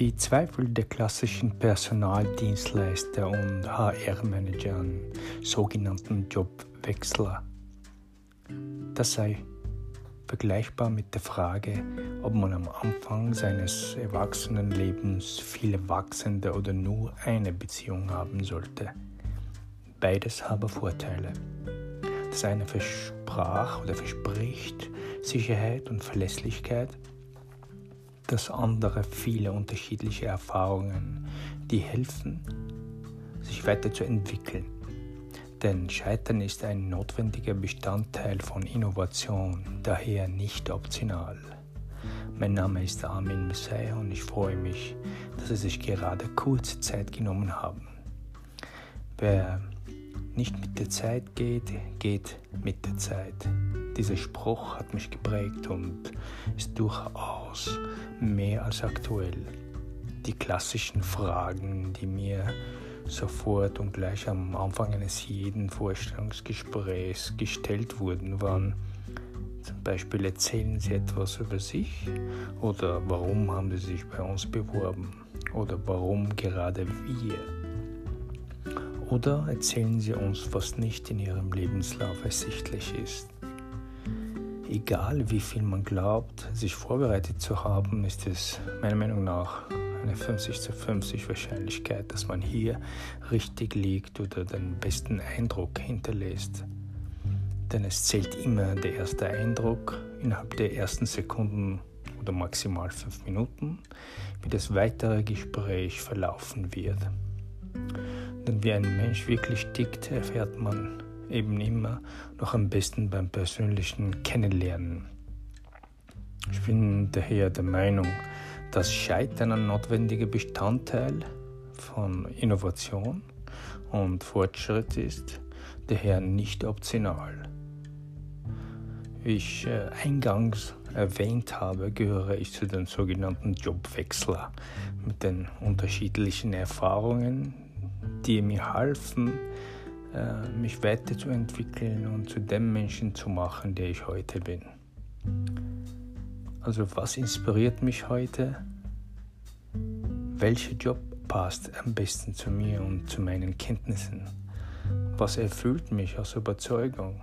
Die Zweifel der klassischen Personaldienstleister und HR-Manager an sogenannten Jobwechsler. Das sei vergleichbar mit der Frage, ob man am Anfang seines Erwachsenenlebens viele wachsende oder nur eine Beziehung haben sollte. Beides habe Vorteile. Das eine versprach oder verspricht Sicherheit und Verlässlichkeit das andere viele unterschiedliche Erfahrungen, die helfen, sich weiterzuentwickeln. Denn Scheitern ist ein notwendiger Bestandteil von Innovation, daher nicht optional. Mein Name ist Armin Messiah und ich freue mich, dass Sie sich gerade kurze Zeit genommen haben. Wer nicht mit der Zeit geht, geht mit der Zeit. Dieser Spruch hat mich geprägt und ist durchaus mehr als aktuell. Die klassischen Fragen, die mir sofort und gleich am Anfang eines jeden Vorstellungsgesprächs gestellt wurden, waren zum Beispiel erzählen Sie etwas über sich oder warum haben Sie sich bei uns beworben oder warum gerade wir oder erzählen Sie uns, was nicht in Ihrem Lebenslauf ersichtlich ist. Egal wie viel man glaubt, sich vorbereitet zu haben, ist es meiner Meinung nach eine 50 zu 50 Wahrscheinlichkeit, dass man hier richtig liegt oder den besten Eindruck hinterlässt. Denn es zählt immer der erste Eindruck innerhalb der ersten Sekunden oder maximal fünf Minuten, wie das weitere Gespräch verlaufen wird. Denn wie ein Mensch wirklich tickt, erfährt man eben immer noch am besten beim persönlichen Kennenlernen. Ich bin daher der Meinung, dass Scheitern ein notwendiger Bestandteil von Innovation und Fortschritt ist, daher nicht optional. Wie ich äh, eingangs erwähnt habe, gehöre ich zu den sogenannten Jobwechsler mit den unterschiedlichen Erfahrungen, die mir halfen, mich weiterzuentwickeln und zu dem Menschen zu machen, der ich heute bin. Also was inspiriert mich heute? Welcher Job passt am besten zu mir und zu meinen Kenntnissen? Was erfüllt mich aus Überzeugung?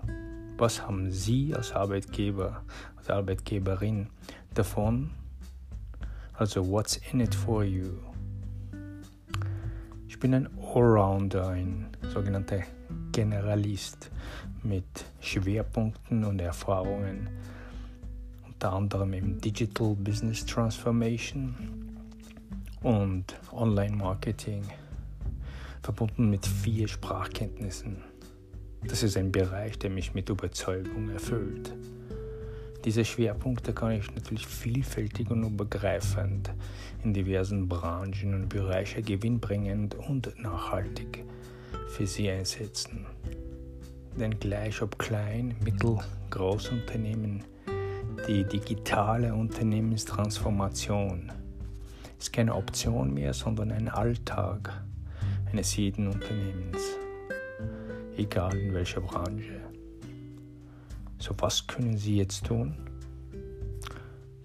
Was haben Sie als Arbeitgeber, als Arbeitgeberin davon? Also what's in it for you? Ich bin ein Allrounder, ein sogenannter Generalist mit Schwerpunkten und Erfahrungen, unter anderem im Digital Business Transformation und Online Marketing, verbunden mit vier Sprachkenntnissen. Das ist ein Bereich, der mich mit Überzeugung erfüllt. Diese Schwerpunkte kann ich natürlich vielfältig und übergreifend in diversen Branchen und Bereichen gewinnbringend und nachhaltig für sie einsetzen. Denn gleich ob klein, mittel, Großunternehmen, die digitale Unternehmenstransformation ist keine Option mehr, sondern ein Alltag eines jeden Unternehmens, egal in welcher Branche. So was können Sie jetzt tun?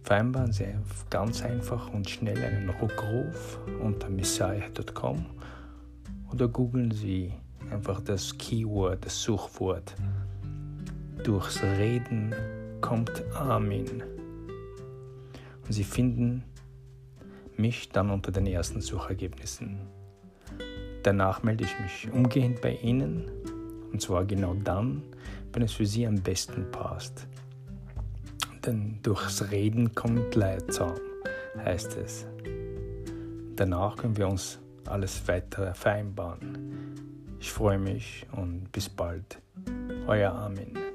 Vereinbaren Sie ganz einfach und schnell einen Rückruf unter messiah.com oder googeln Sie einfach das Keyword, das Suchwort. Durchs Reden kommt Amin. Und Sie finden mich dann unter den ersten Suchergebnissen. Danach melde ich mich umgehend bei Ihnen und zwar genau dann, wenn es für Sie am besten passt. Denn durchs Reden kommt Leitzahn, heißt es. Danach können wir uns alles weitere vereinbaren. Ich freue mich und bis bald. Euer Armin.